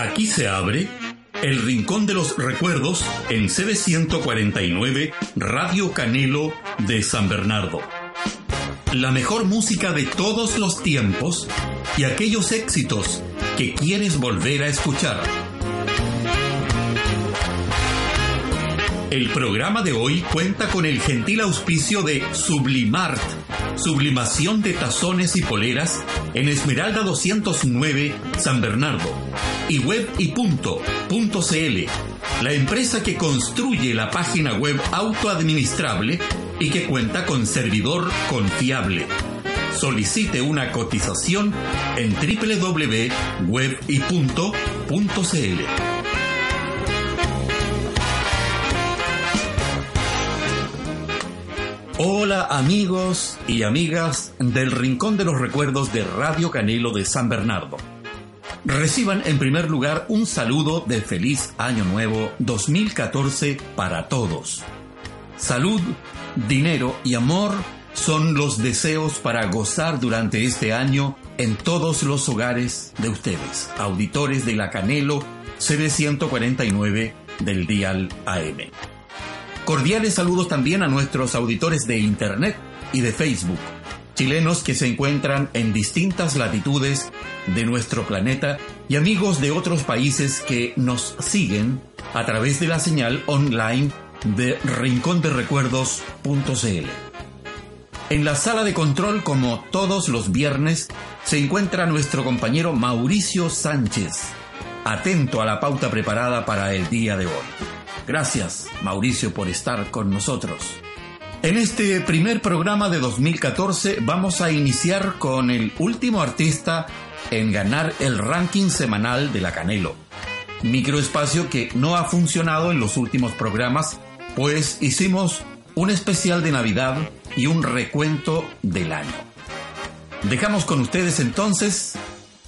Aquí se abre El Rincón de los Recuerdos en CB149 Radio Canelo de San Bernardo. La mejor música de todos los tiempos y aquellos éxitos que quieres volver a escuchar. El programa de hoy cuenta con el gentil auspicio de Sublimart, sublimación de tazones y poleras en Esmeralda 209, San Bernardo, y web y CL, la empresa que construye la página web autoadministrable y que cuenta con servidor confiable. Solicite una cotización en www.webypunto.cl. Hola amigos y amigas del Rincón de los Recuerdos de Radio Canelo de San Bernardo. Reciban en primer lugar un saludo de feliz año nuevo 2014 para todos. Salud, dinero y amor son los deseos para gozar durante este año en todos los hogares de ustedes, auditores de la Canelo CD149 del Dial AM. Cordiales saludos también a nuestros auditores de Internet y de Facebook, chilenos que se encuentran en distintas latitudes de nuestro planeta y amigos de otros países que nos siguen a través de la señal online de rinconderecuerdos.cl. En la sala de control, como todos los viernes, se encuentra nuestro compañero Mauricio Sánchez, atento a la pauta preparada para el día de hoy. Gracias, Mauricio, por estar con nosotros. En este primer programa de 2014 vamos a iniciar con el último artista en ganar el ranking semanal de la Canelo. Microespacio que no ha funcionado en los últimos programas, pues hicimos un especial de Navidad y un recuento del año. Dejamos con ustedes entonces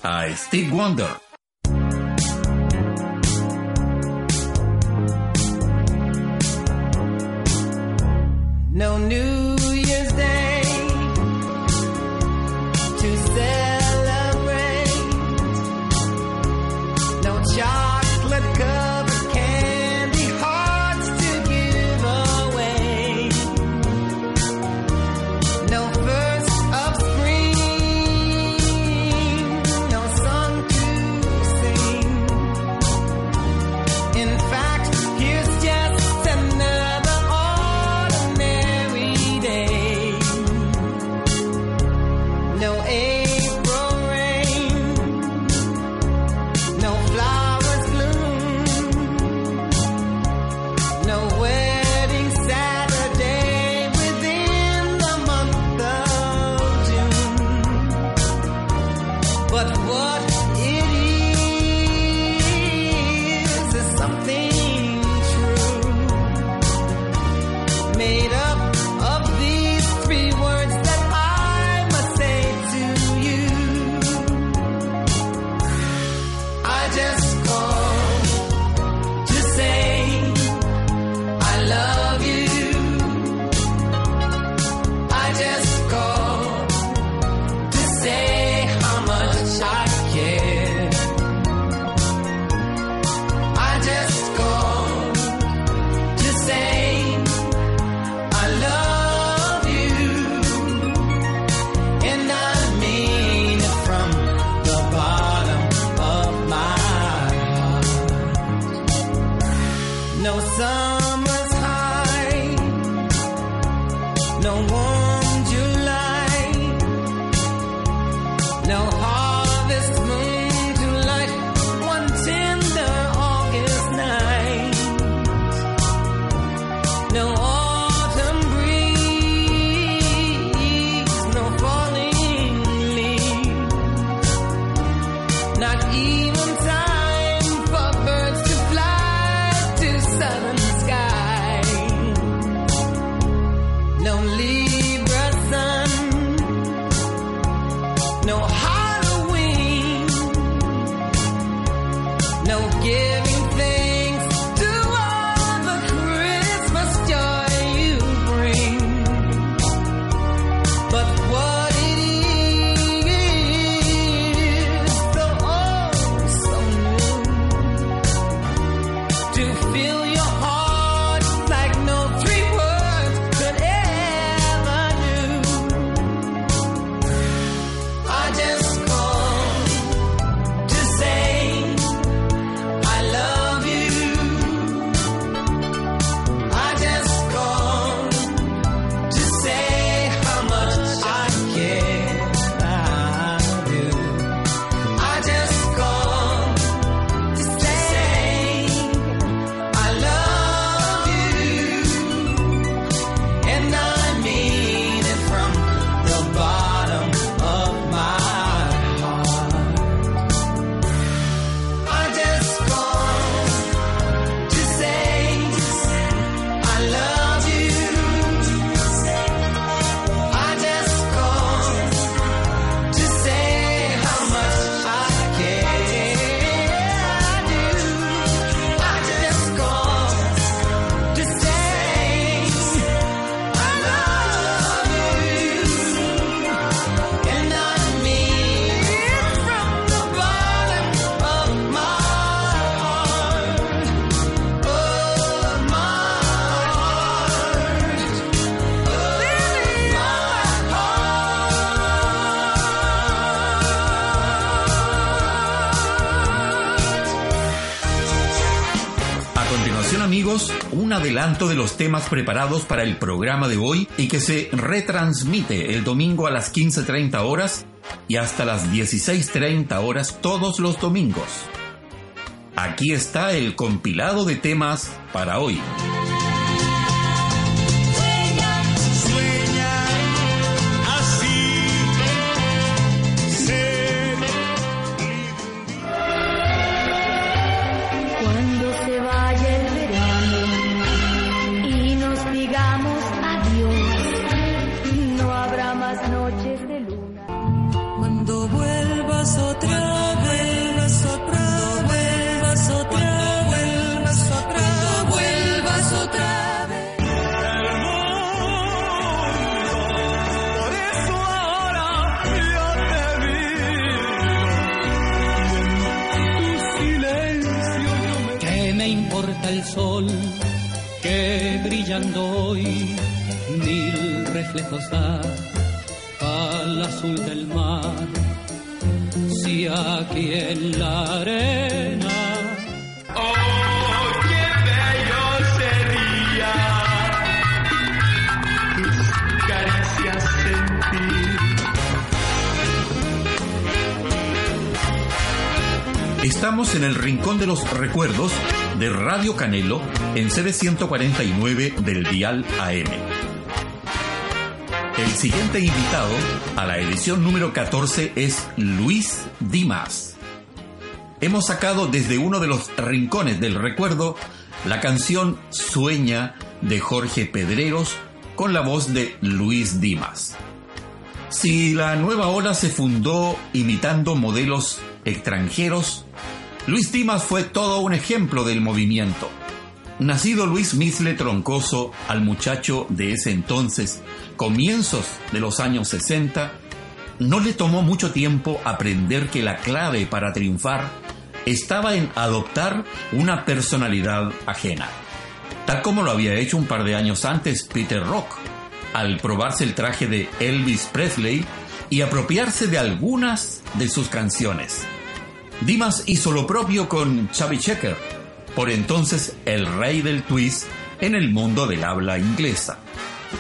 a Steve Wonder. No news. But what amigos, un adelanto de los temas preparados para el programa de hoy y que se retransmite el domingo a las 15.30 horas y hasta las 16.30 horas todos los domingos. Aquí está el compilado de temas para hoy. Hoy mil reflejos da al azul del mar. Si aquí en la arena. Estamos en el rincón de los recuerdos de Radio Canelo en sede 149 del Dial AM. El siguiente invitado a la edición número 14 es Luis Dimas. Hemos sacado desde uno de los rincones del recuerdo la canción Sueña de Jorge Pedreros con la voz de Luis Dimas. Si la nueva ola se fundó imitando modelos extranjeros, Luis Dimas fue todo un ejemplo del movimiento. Nacido Luis Misle Troncoso al muchacho de ese entonces, comienzos de los años 60, no le tomó mucho tiempo aprender que la clave para triunfar estaba en adoptar una personalidad ajena, tal como lo había hecho un par de años antes Peter Rock, al probarse el traje de Elvis Presley y apropiarse de algunas de sus canciones. Dimas hizo lo propio con Chubby Checker, por entonces el rey del twist en el mundo del habla inglesa.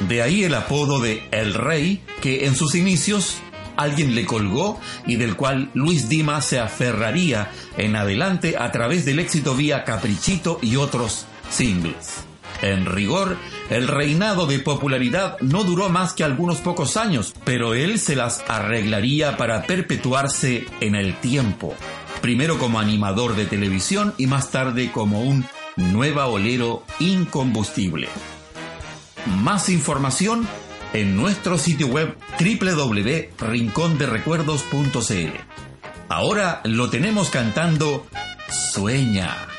De ahí el apodo de El Rey, que en sus inicios alguien le colgó y del cual Luis Dimas se aferraría en adelante a través del éxito vía Caprichito y otros singles. En rigor, el reinado de popularidad no duró más que algunos pocos años, pero él se las arreglaría para perpetuarse en el tiempo primero como animador de televisión y más tarde como un nueva olero incombustible. Más información en nuestro sitio web www.rinconderecuerdos.cl. Ahora lo tenemos cantando Sueña.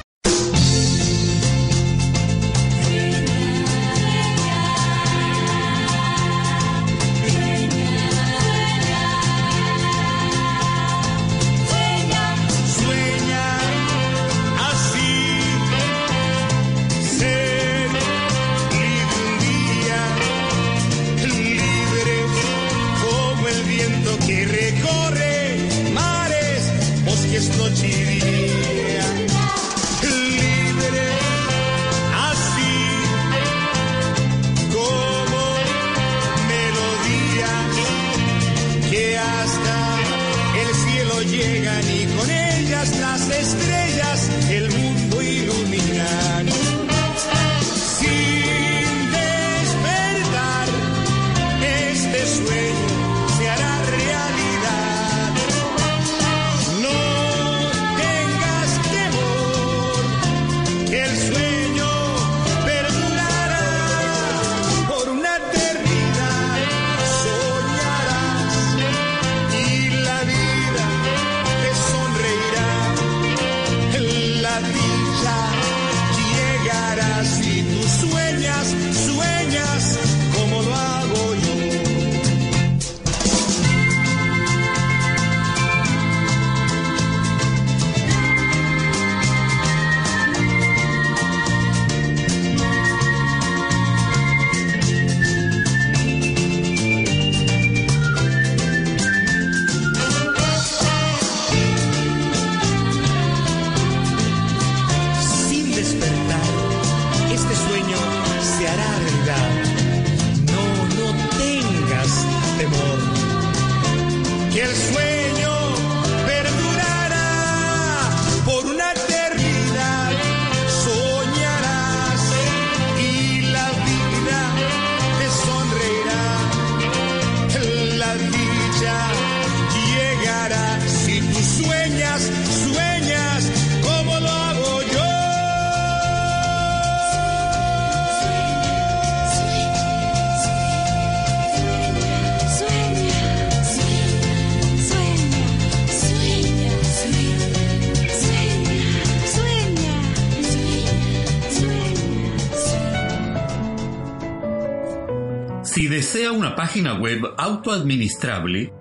Página web autoadministrable,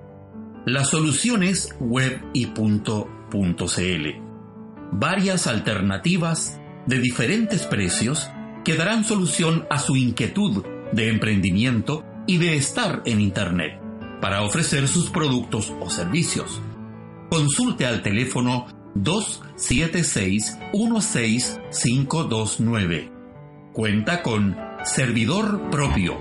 la solución es web.y.cl. Varias alternativas de diferentes precios que darán solución a su inquietud de emprendimiento y de estar en Internet para ofrecer sus productos o servicios. Consulte al teléfono 276-16529. Cuenta con servidor propio.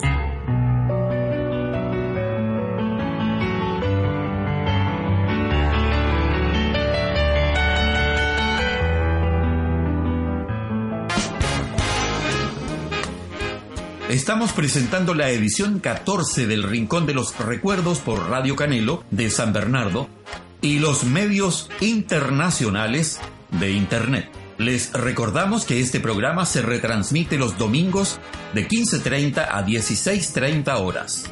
Estamos presentando la edición 14 del Rincón de los Recuerdos por Radio Canelo de San Bernardo y los medios internacionales de Internet. Les recordamos que este programa se retransmite los domingos de 15.30 a 16.30 horas.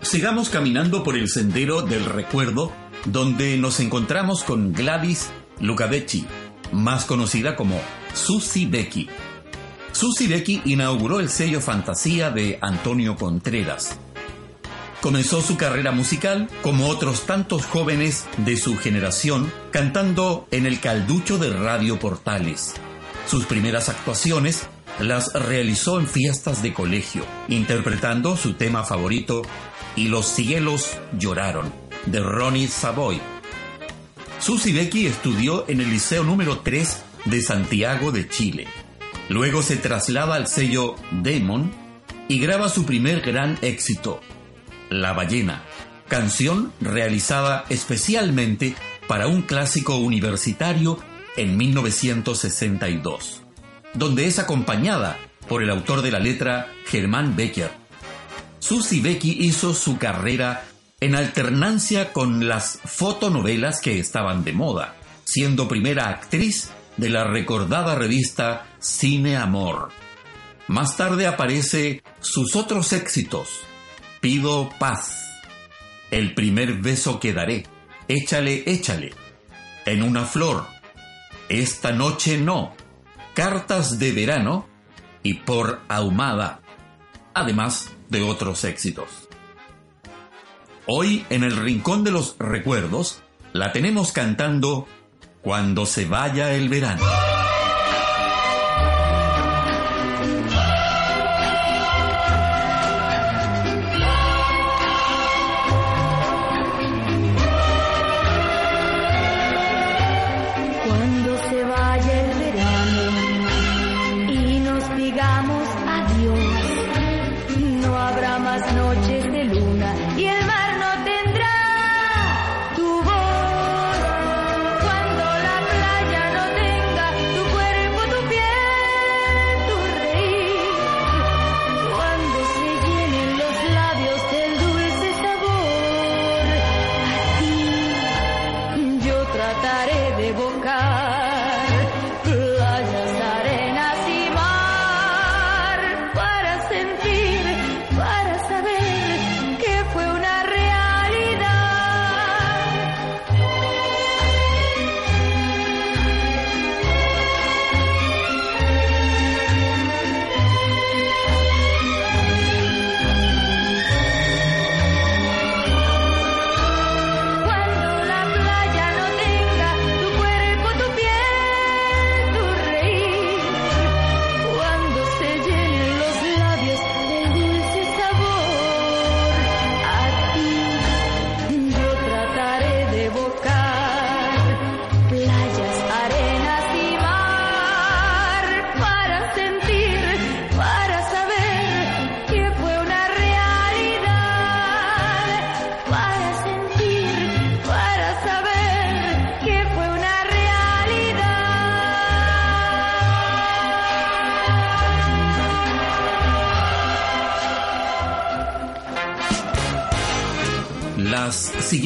Sigamos caminando por el sendero del recuerdo donde nos encontramos con Gladys Lucavecchi, más conocida como Susie Becky. Susie Becky inauguró el sello Fantasía de Antonio Contreras. Comenzó su carrera musical como otros tantos jóvenes de su generación cantando en el calducho de Radio Portales. Sus primeras actuaciones las realizó en fiestas de colegio, interpretando su tema favorito Y los cielos lloraron, de Ronnie Savoy. Susie Becky estudió en el Liceo número 3 de Santiago de Chile. Luego se traslada al sello Demon y graba su primer gran éxito, La ballena, canción realizada especialmente para un clásico universitario en 1962, donde es acompañada por el autor de la letra Germán Becker. Susie Becky hizo su carrera en alternancia con las fotonovelas que estaban de moda, siendo primera actriz de la recordada revista Cine Amor. Más tarde aparece sus otros éxitos, Pido Paz, El primer beso que daré, Échale, échale, En una flor, Esta noche no, Cartas de verano y Por ahumada, además de otros éxitos. Hoy en el Rincón de los Recuerdos la tenemos cantando cuando se vaya el verano.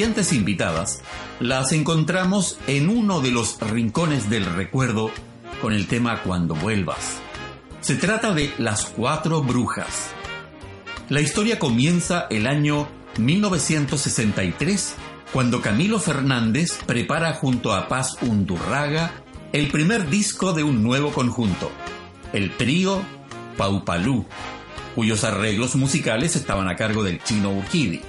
Siguientes invitadas las encontramos en uno de los rincones del recuerdo con el tema Cuando vuelvas. Se trata de Las Cuatro Brujas. La historia comienza el año 1963, cuando Camilo Fernández prepara junto a Paz Undurraga el primer disco de un nuevo conjunto, el trío Paupalú, cuyos arreglos musicales estaban a cargo del chino Urquidi.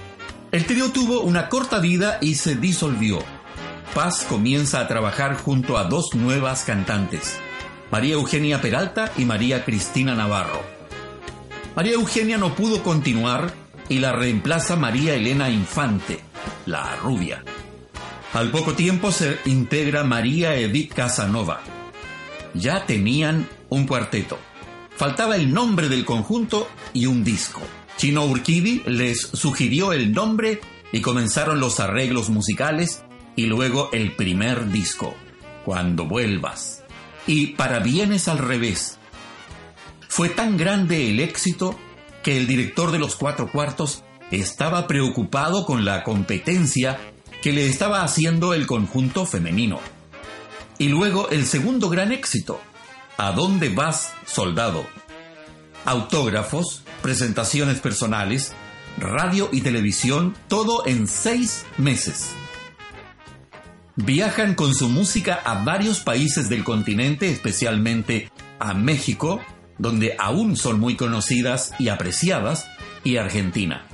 El trío tuvo una corta vida y se disolvió. Paz comienza a trabajar junto a dos nuevas cantantes, María Eugenia Peralta y María Cristina Navarro. María Eugenia no pudo continuar y la reemplaza María Elena Infante, la rubia. Al poco tiempo se integra María Edith Casanova. Ya tenían un cuarteto. Faltaba el nombre del conjunto y un disco. Chino Urquidi les sugirió el nombre y comenzaron los arreglos musicales y luego el primer disco, Cuando vuelvas. Y para bienes al revés. Fue tan grande el éxito que el director de los cuatro cuartos estaba preocupado con la competencia que le estaba haciendo el conjunto femenino. Y luego el segundo gran éxito, ¿A dónde vas, soldado? Autógrafos, presentaciones personales, radio y televisión, todo en seis meses. Viajan con su música a varios países del continente, especialmente a México, donde aún son muy conocidas y apreciadas, y Argentina.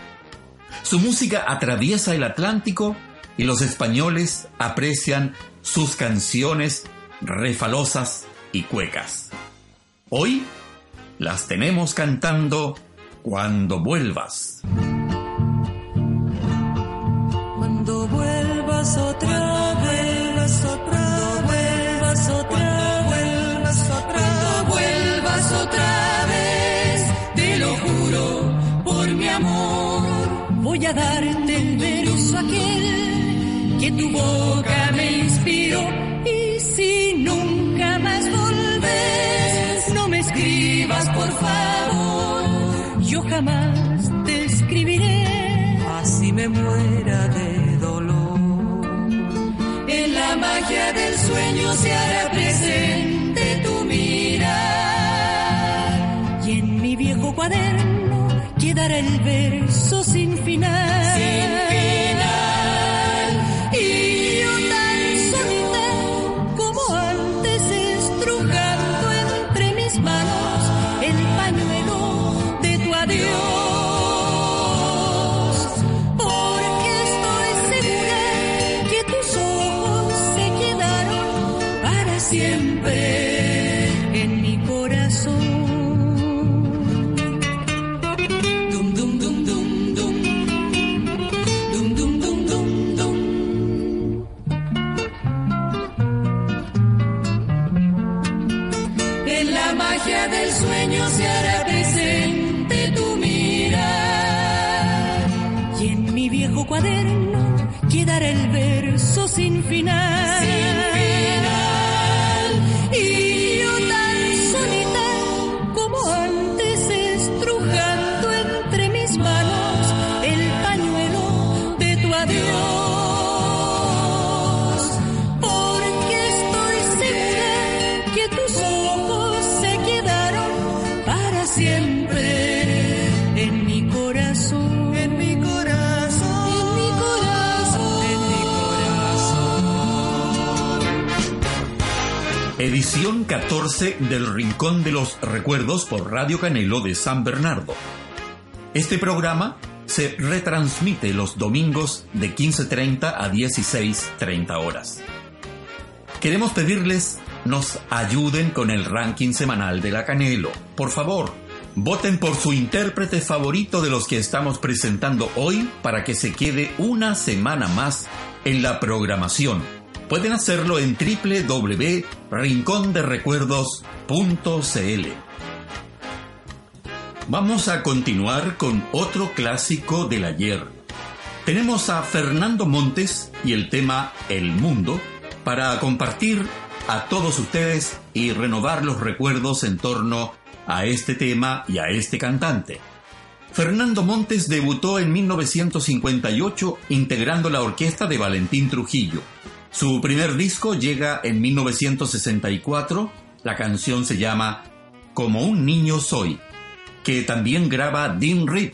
Su música atraviesa el Atlántico y los españoles aprecian sus canciones refalosas y cuecas. Hoy las tenemos cantando Cuando vuelvas. Cuando vuelvas otra vez, otra vuelvas otra vuelvas otra vuelvas otra vez, te lo juro por mi amor, voy a darte el verso aquel que tu boca me inspiró yo jamás te escribiré, así me muera de dolor. En la magia del sueño se hará presente tu mirar. Y en mi viejo cuaderno quedará el verso Edición 14 del Rincón de los Recuerdos por Radio Canelo de San Bernardo. Este programa se retransmite los domingos de 15.30 a 16.30 horas. Queremos pedirles nos ayuden con el ranking semanal de la Canelo. Por favor, voten por su intérprete favorito de los que estamos presentando hoy para que se quede una semana más en la programación. Pueden hacerlo en www.rinconderecuerdos.cl. Vamos a continuar con otro clásico del ayer. Tenemos a Fernando Montes y el tema El Mundo para compartir a todos ustedes y renovar los recuerdos en torno a este tema y a este cantante. Fernando Montes debutó en 1958 integrando la orquesta de Valentín Trujillo. Su primer disco llega en 1964, la canción se llama Como un niño soy, que también graba Dean Reed.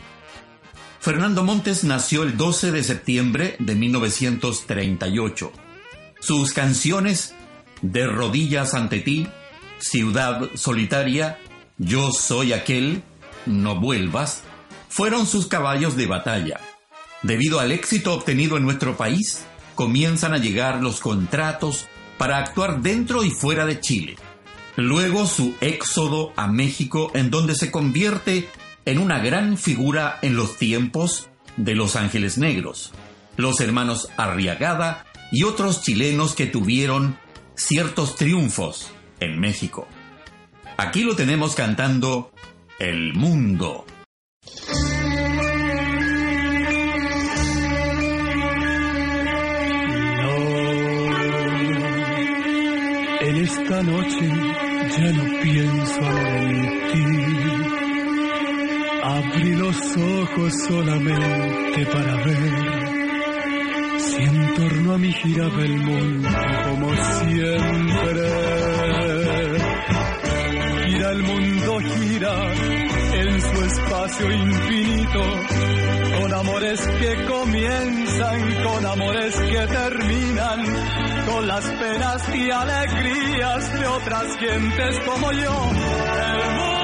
Fernando Montes nació el 12 de septiembre de 1938. Sus canciones De rodillas ante ti, Ciudad solitaria, Yo soy aquel, No vuelvas, fueron sus caballos de batalla. Debido al éxito obtenido en nuestro país, comienzan a llegar los contratos para actuar dentro y fuera de Chile. Luego su éxodo a México en donde se convierte en una gran figura en los tiempos de Los Ángeles Negros, los hermanos Arriagada y otros chilenos que tuvieron ciertos triunfos en México. Aquí lo tenemos cantando El Mundo. Esta noche ya no pienso en ti. Abrí los ojos solamente para ver si en torno a mí giraba el mundo como siempre. Gira el mundo, gira espacio infinito, con amores que comienzan, con amores que terminan, con las penas y alegrías de otras gentes como yo.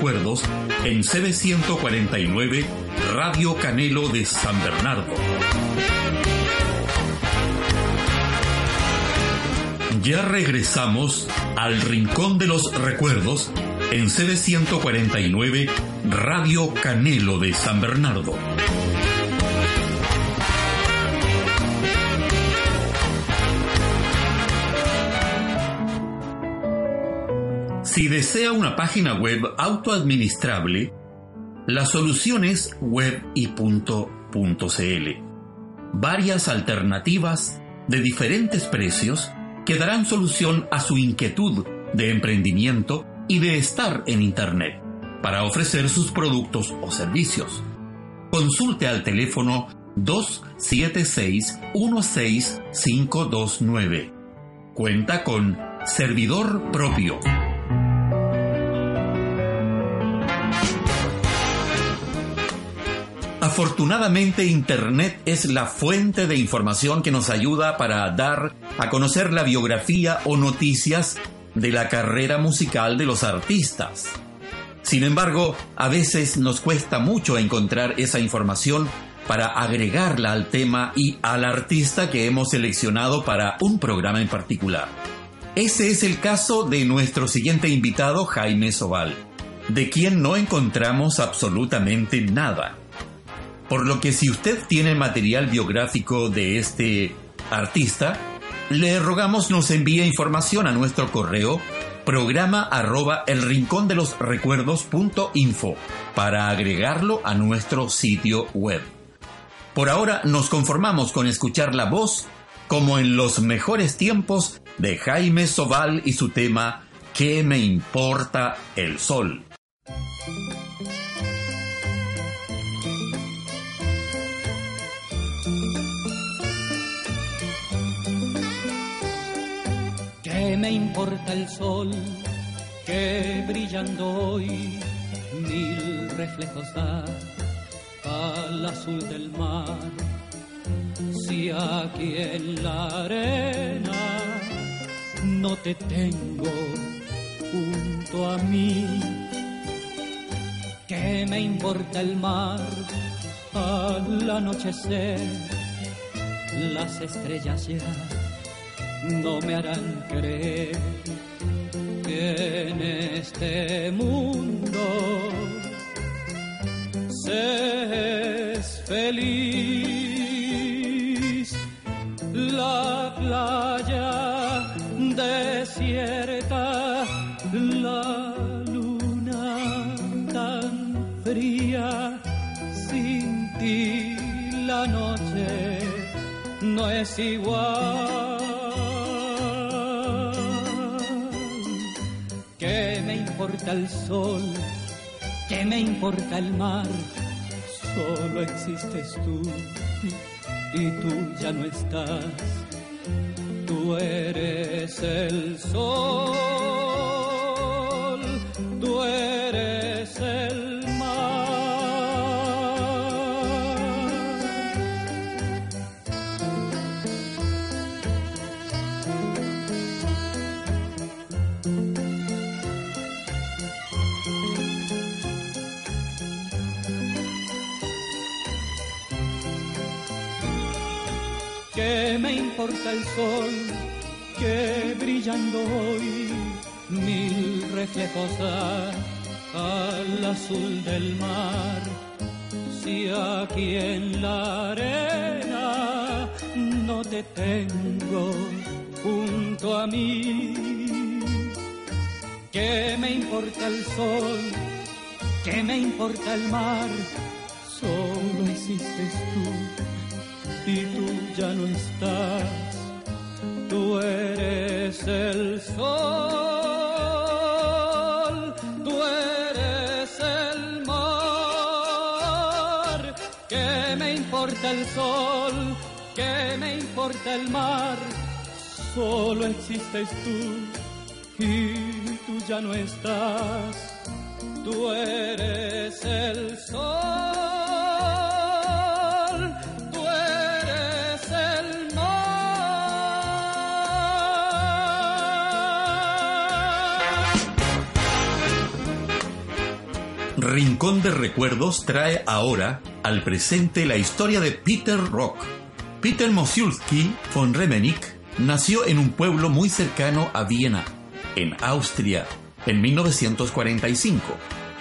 Recuerdos en CB149 Radio Canelo de San Bernardo. Ya regresamos al Rincón de los Recuerdos en CB149 Radio Canelo de San Bernardo. Si desea una página web autoadministrable, la solución es webypunto.cl. Varias alternativas de diferentes precios que darán solución a su inquietud de emprendimiento y de estar en Internet para ofrecer sus productos o servicios. Consulte al teléfono 276-16529. Cuenta con servidor propio. Afortunadamente Internet es la fuente de información que nos ayuda para dar a conocer la biografía o noticias de la carrera musical de los artistas. Sin embargo, a veces nos cuesta mucho encontrar esa información para agregarla al tema y al artista que hemos seleccionado para un programa en particular. Ese es el caso de nuestro siguiente invitado, Jaime Sobal, de quien no encontramos absolutamente nada. Por lo que si usted tiene material biográfico de este artista, le rogamos nos envíe información a nuestro correo programa arroba el rincón de los recuerdos.info para agregarlo a nuestro sitio web. Por ahora nos conformamos con escuchar la voz como en los mejores tiempos de Jaime Sobal y su tema ¿Qué me importa el sol? Me importa el sol que brillando hoy mil reflejos da al azul del mar? Si aquí en la arena no te tengo junto a mí, ¿qué me importa el mar al anochecer? Las estrellas ya no me harán creer que en este mundo se feliz. La playa desierta, la luna tan fría, sin ti la noche no es igual. Importa el sol? ¿Qué me importa el mar? Solo existes tú y tú ya no estás. Tú eres el sol, tú eres ¿Qué me importa el sol que brillando hoy mil reflejos al azul del mar? Si aquí en la arena no te tengo junto a mí, ¿qué me importa el sol? ¿Qué me importa el mar? Solo existes tú y tú ya no estás. Tú eres el sol, tú eres el mar. ¿Qué me importa el sol? ¿Qué me importa el mar? Solo existes tú y tú ya no estás. Tú eres el sol, Rincón de Recuerdos trae ahora al presente la historia de Peter Rock. Peter Mosiulski von Remenick nació en un pueblo muy cercano a Viena, en Austria, en 1945,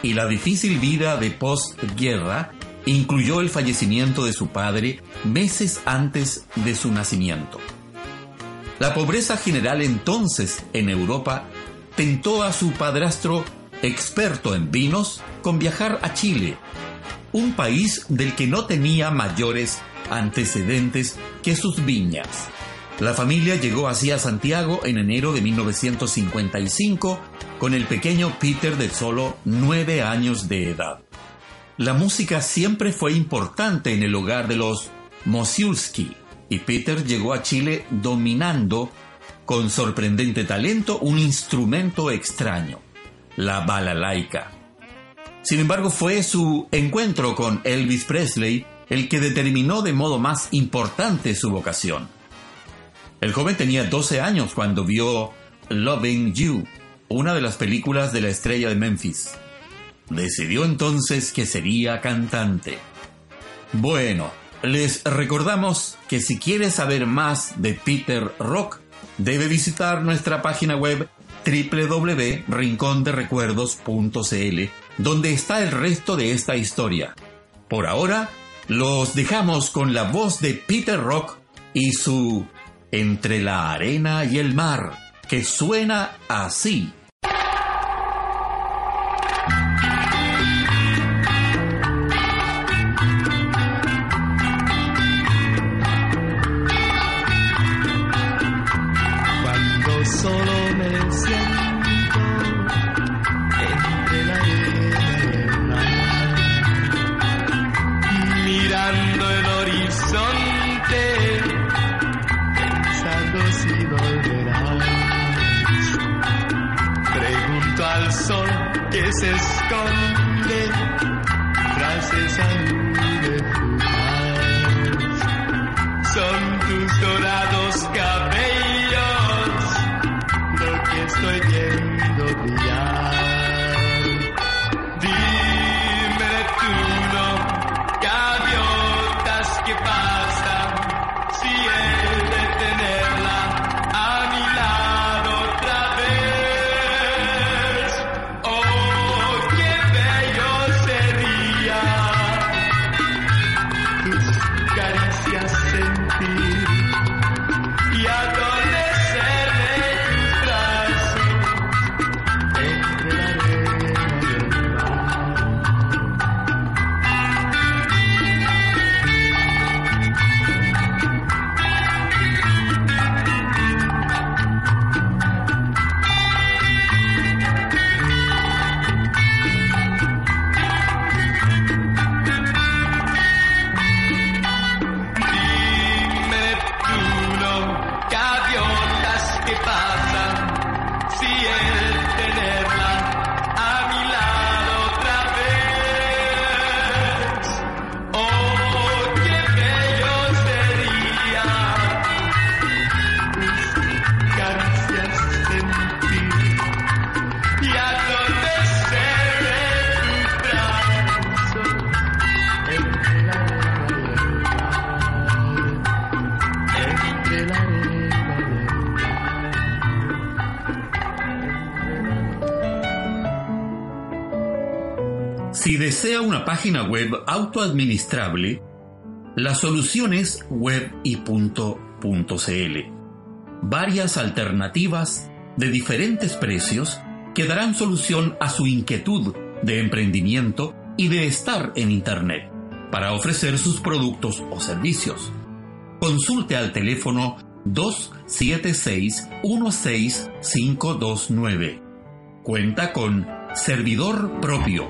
y la difícil vida de postguerra incluyó el fallecimiento de su padre meses antes de su nacimiento. La pobreza general entonces en Europa tentó a su padrastro, experto en vinos, con viajar a Chile, un país del que no tenía mayores antecedentes que sus viñas. La familia llegó así a Santiago en enero de 1955 con el pequeño Peter de solo nueve años de edad. La música siempre fue importante en el hogar de los Mosiulski y Peter llegó a Chile dominando con sorprendente talento un instrumento extraño, la balalaika. Sin embargo, fue su encuentro con Elvis Presley el que determinó de modo más importante su vocación. El joven tenía 12 años cuando vio Loving You, una de las películas de la estrella de Memphis. Decidió entonces que sería cantante. Bueno, les recordamos que si quieres saber más de Peter Rock, debe visitar nuestra página web www.rinconderecuerdos.cl, donde está el resto de esta historia. Por ahora, los dejamos con la voz de Peter Rock y su Entre la arena y el mar, que suena así. Se esconde tras Desea una página web autoadministrable, la solución es webypunto.cl. Varias alternativas de diferentes precios que darán solución a su inquietud de emprendimiento y de estar en Internet para ofrecer sus productos o servicios. Consulte al teléfono 276-16529. Cuenta con servidor propio.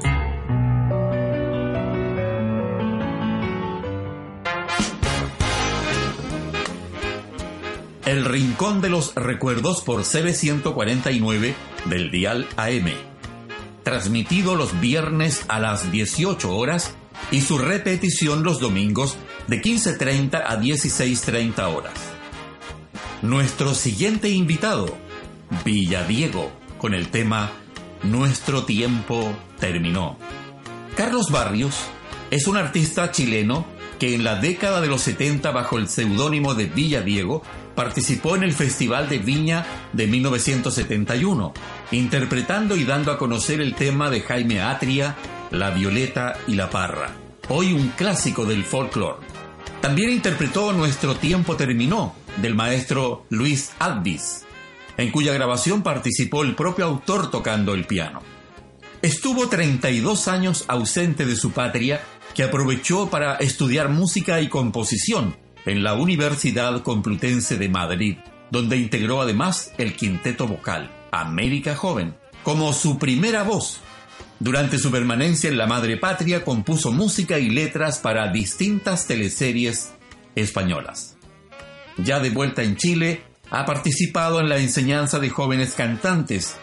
El Rincón de los Recuerdos por CB149 del Dial AM. Transmitido los viernes a las 18 horas y su repetición los domingos de 15.30 a 16.30 horas. Nuestro siguiente invitado, Villadiego, con el tema Nuestro tiempo terminó. Carlos Barrios es un artista chileno que en la década de los 70 bajo el seudónimo de Villadiego participó en el Festival de Viña de 1971, interpretando y dando a conocer el tema de Jaime Atria, La Violeta y la Parra, hoy un clásico del folclore. También interpretó Nuestro tiempo terminó, del maestro Luis Advis, en cuya grabación participó el propio autor tocando el piano. Estuvo 32 años ausente de su patria, que aprovechó para estudiar música y composición en la Universidad Complutense de Madrid, donde integró además el quinteto vocal América Joven como su primera voz. Durante su permanencia en la madre patria compuso música y letras para distintas teleseries españolas. Ya de vuelta en Chile, ha participado en la enseñanza de jóvenes cantantes,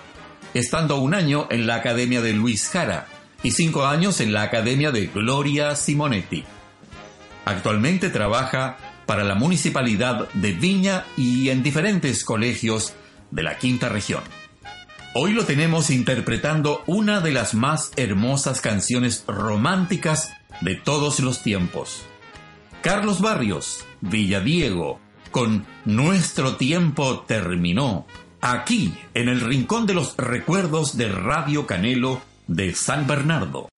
estando un año en la Academia de Luis Jara y cinco años en la Academia de Gloria Simonetti. Actualmente trabaja para la Municipalidad de Viña y en diferentes colegios de la quinta región. Hoy lo tenemos interpretando una de las más hermosas canciones románticas de todos los tiempos. Carlos Barrios, Villadiego, con Nuestro tiempo terminó, aquí en el Rincón de los Recuerdos de Radio Canelo de San Bernardo.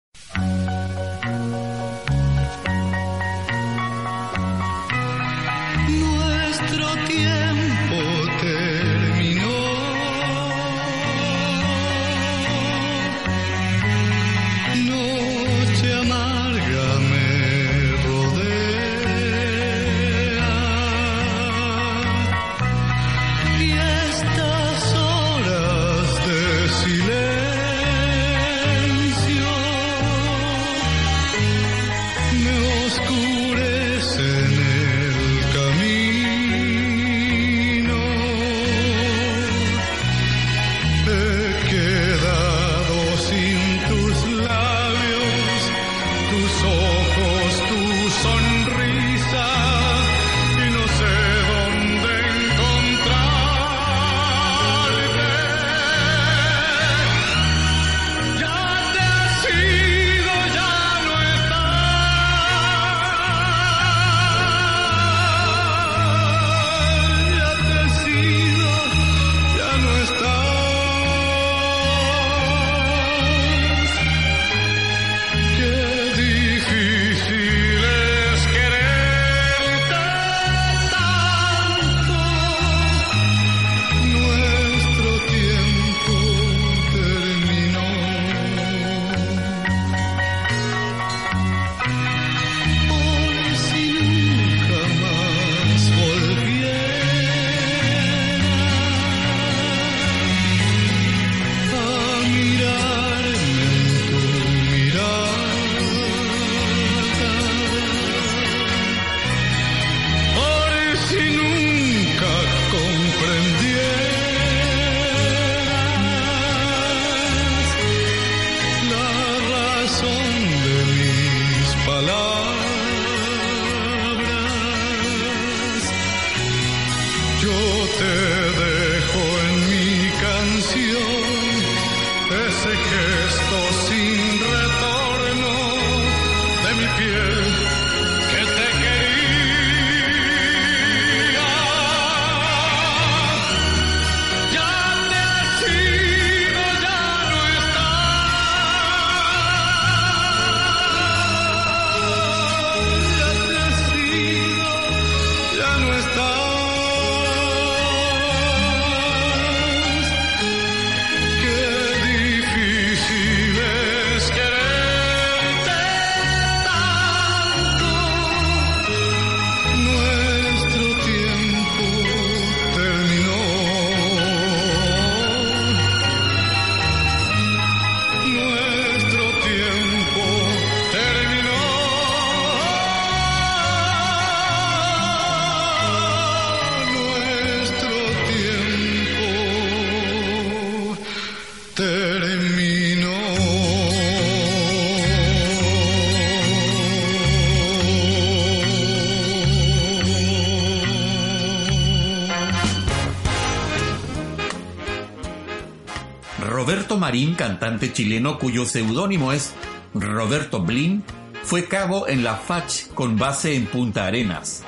Marín, cantante chileno cuyo seudónimo es Roberto Blin, fue cabo en la FACH con base en Punta Arenas,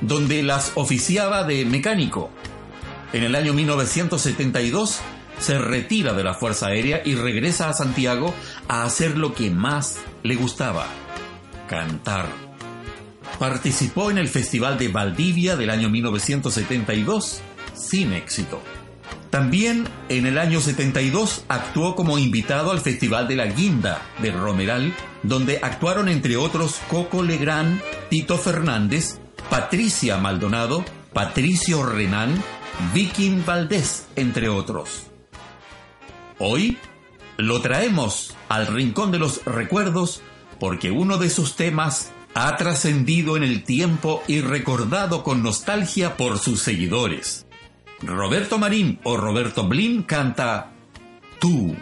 donde las oficiaba de mecánico. En el año 1972 se retira de la Fuerza Aérea y regresa a Santiago a hacer lo que más le gustaba, cantar. Participó en el Festival de Valdivia del año 1972, sin éxito. También en el año 72 actuó como invitado al Festival de la Guinda de Romeral, donde actuaron entre otros Coco Legrand, Tito Fernández, Patricia Maldonado, Patricio Renán, Viking Valdés, entre otros. Hoy lo traemos al Rincón de los Recuerdos porque uno de sus temas ha trascendido en el tiempo y recordado con nostalgia por sus seguidores. Roberto Marín o Roberto Blin canta Tú.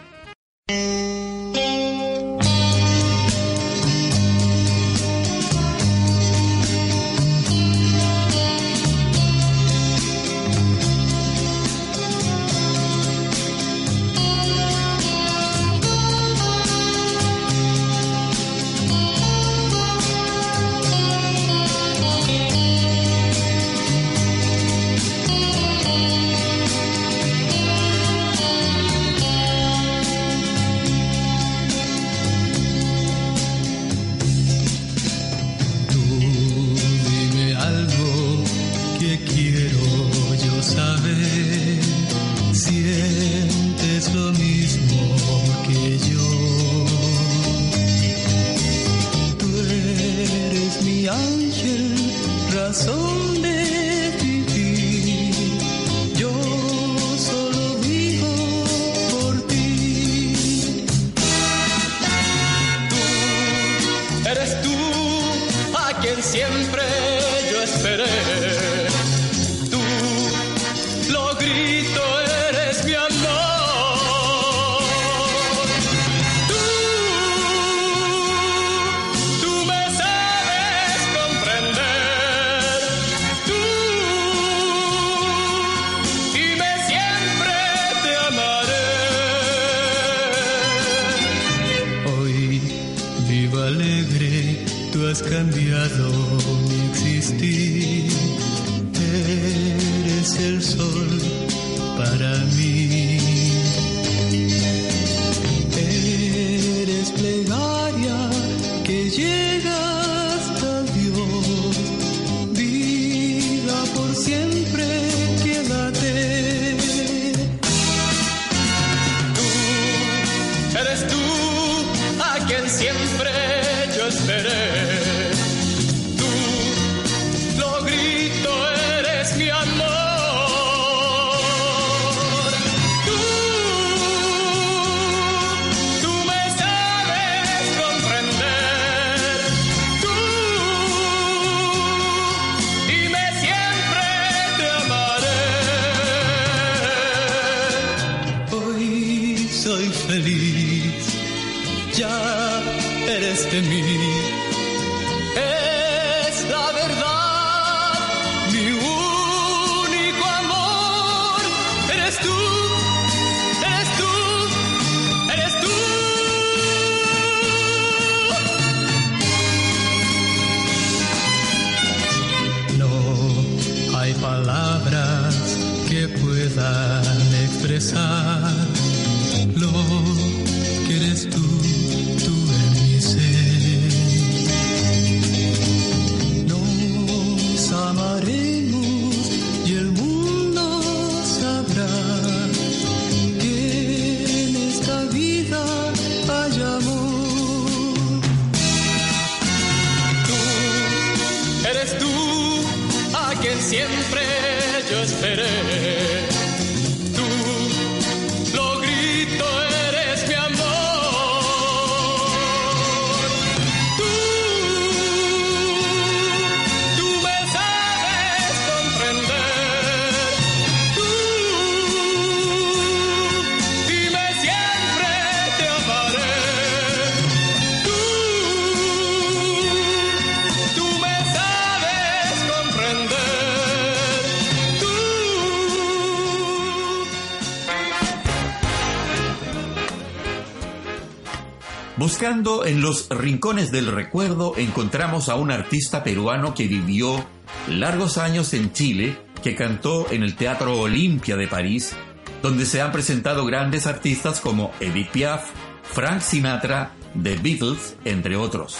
Buscando en los rincones del recuerdo encontramos a un artista peruano que vivió largos años en Chile, que cantó en el Teatro Olimpia de París, donde se han presentado grandes artistas como Edith Piaf, Frank Sinatra, The Beatles, entre otros.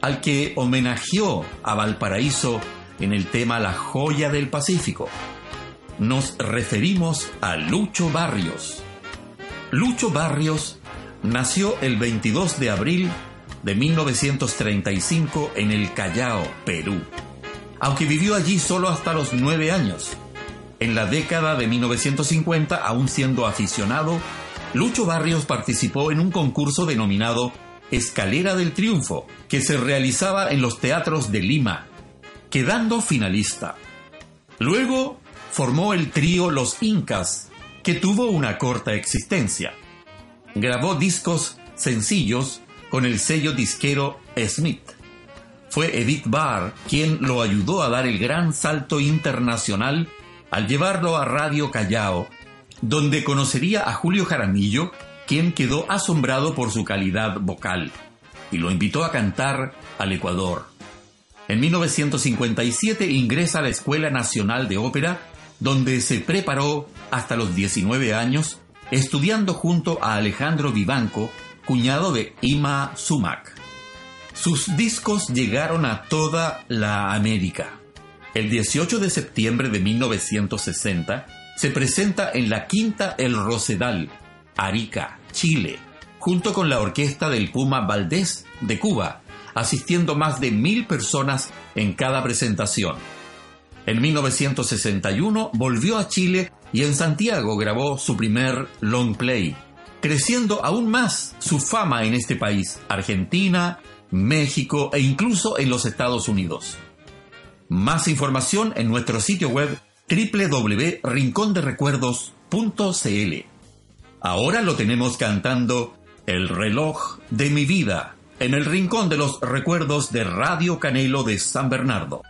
Al que homenajeó a Valparaíso en el tema La joya del Pacífico. Nos referimos a Lucho Barrios. Lucho Barrios nació el 22 de abril de 1935 en el Callao, Perú, aunque vivió allí solo hasta los nueve años. En la década de 1950, aún siendo aficionado, Lucho Barrios participó en un concurso denominado Escalera del Triunfo, que se realizaba en los teatros de Lima, quedando finalista. Luego formó el trío Los Incas, que tuvo una corta existencia. Grabó discos sencillos con el sello disquero Smith. Fue Edith Barr quien lo ayudó a dar el gran salto internacional al llevarlo a Radio Callao, donde conocería a Julio Jaramillo, quien quedó asombrado por su calidad vocal y lo invitó a cantar al Ecuador. En 1957 ingresa a la Escuela Nacional de Ópera, donde se preparó hasta los 19 años, estudiando junto a Alejandro Vivanco, cuñado de Ima Sumac. Sus discos llegaron a toda la América. El 18 de septiembre de 1960 se presenta en la Quinta El Rosedal, Arica, Chile, junto con la orquesta del Puma Valdés de Cuba, asistiendo más de mil personas en cada presentación. En 1961 volvió a Chile y en Santiago grabó su primer long play, creciendo aún más su fama en este país, Argentina, México e incluso en los Estados Unidos. Más información en nuestro sitio web www.rinconderecuerdos.cl. Ahora lo tenemos cantando El reloj de mi vida en el Rincón de los Recuerdos de Radio Canelo de San Bernardo.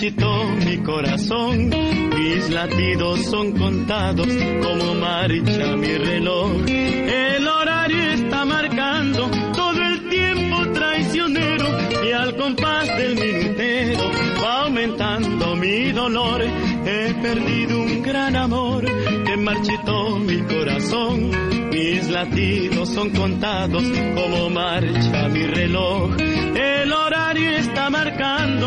Marchitó mi corazón. Mis latidos son contados como marcha mi reloj. El horario está marcando todo el tiempo traicionero y al compás del minutero va aumentando mi dolor. He perdido un gran amor que marchitó mi corazón. Mis latidos son contados como marcha mi reloj. El horario está marcando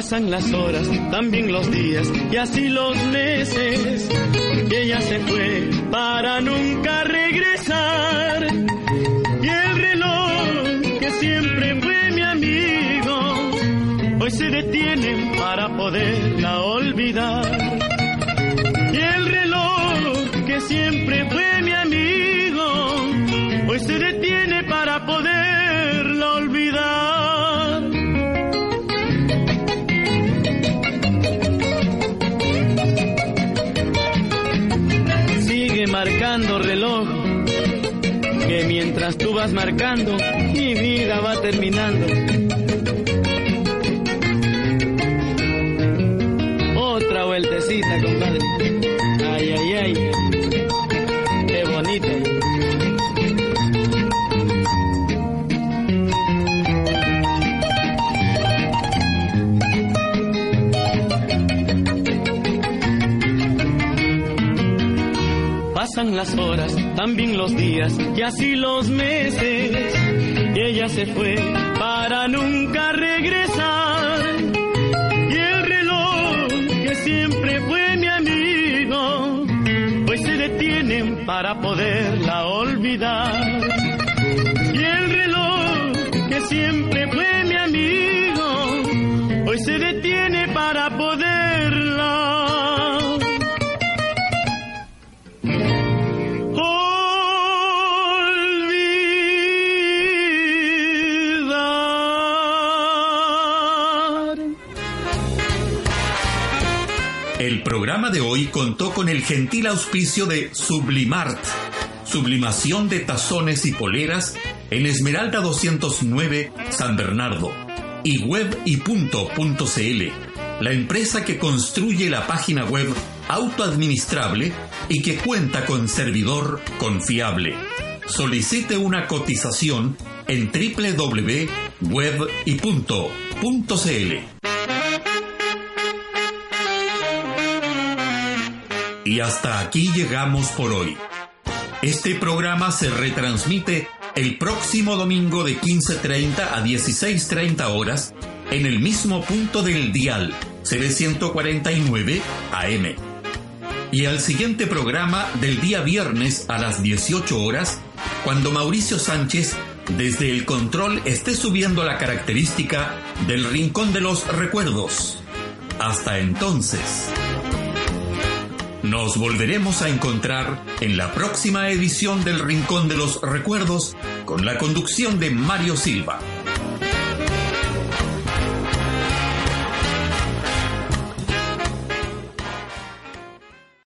Pasan las horas, también los días y así los meses. Y ella se fue para nunca regresar. Y el reloj que siempre fue mi amigo, hoy se detiene para poderla olvidar. Y el reloj que siempre fue tú vas marcando, mi vida va terminando. Otra vueltecita, compadre. Pasan las horas, también los días y así los meses. Y ella se fue para nunca regresar. Y el reloj que siempre fue mi amigo, hoy se detienen para poderla olvidar. Y el reloj que siempre fue El programa de hoy contó con el gentil auspicio de Sublimart, sublimación de tazones y poleras en Esmeralda 209 San Bernardo y web y punto punto CL, la empresa que construye la página web autoadministrable y que cuenta con servidor confiable. Solicite una cotización en www.webypunto.cl. Y hasta aquí llegamos por hoy. Este programa se retransmite el próximo domingo de 15.30 a 16.30 horas en el mismo punto del dial, CB149 AM. Y al siguiente programa del día viernes a las 18 horas, cuando Mauricio Sánchez desde el control esté subiendo la característica del Rincón de los Recuerdos. Hasta entonces. Nos volveremos a encontrar en la próxima edición del Rincón de los Recuerdos con la conducción de Mario Silva.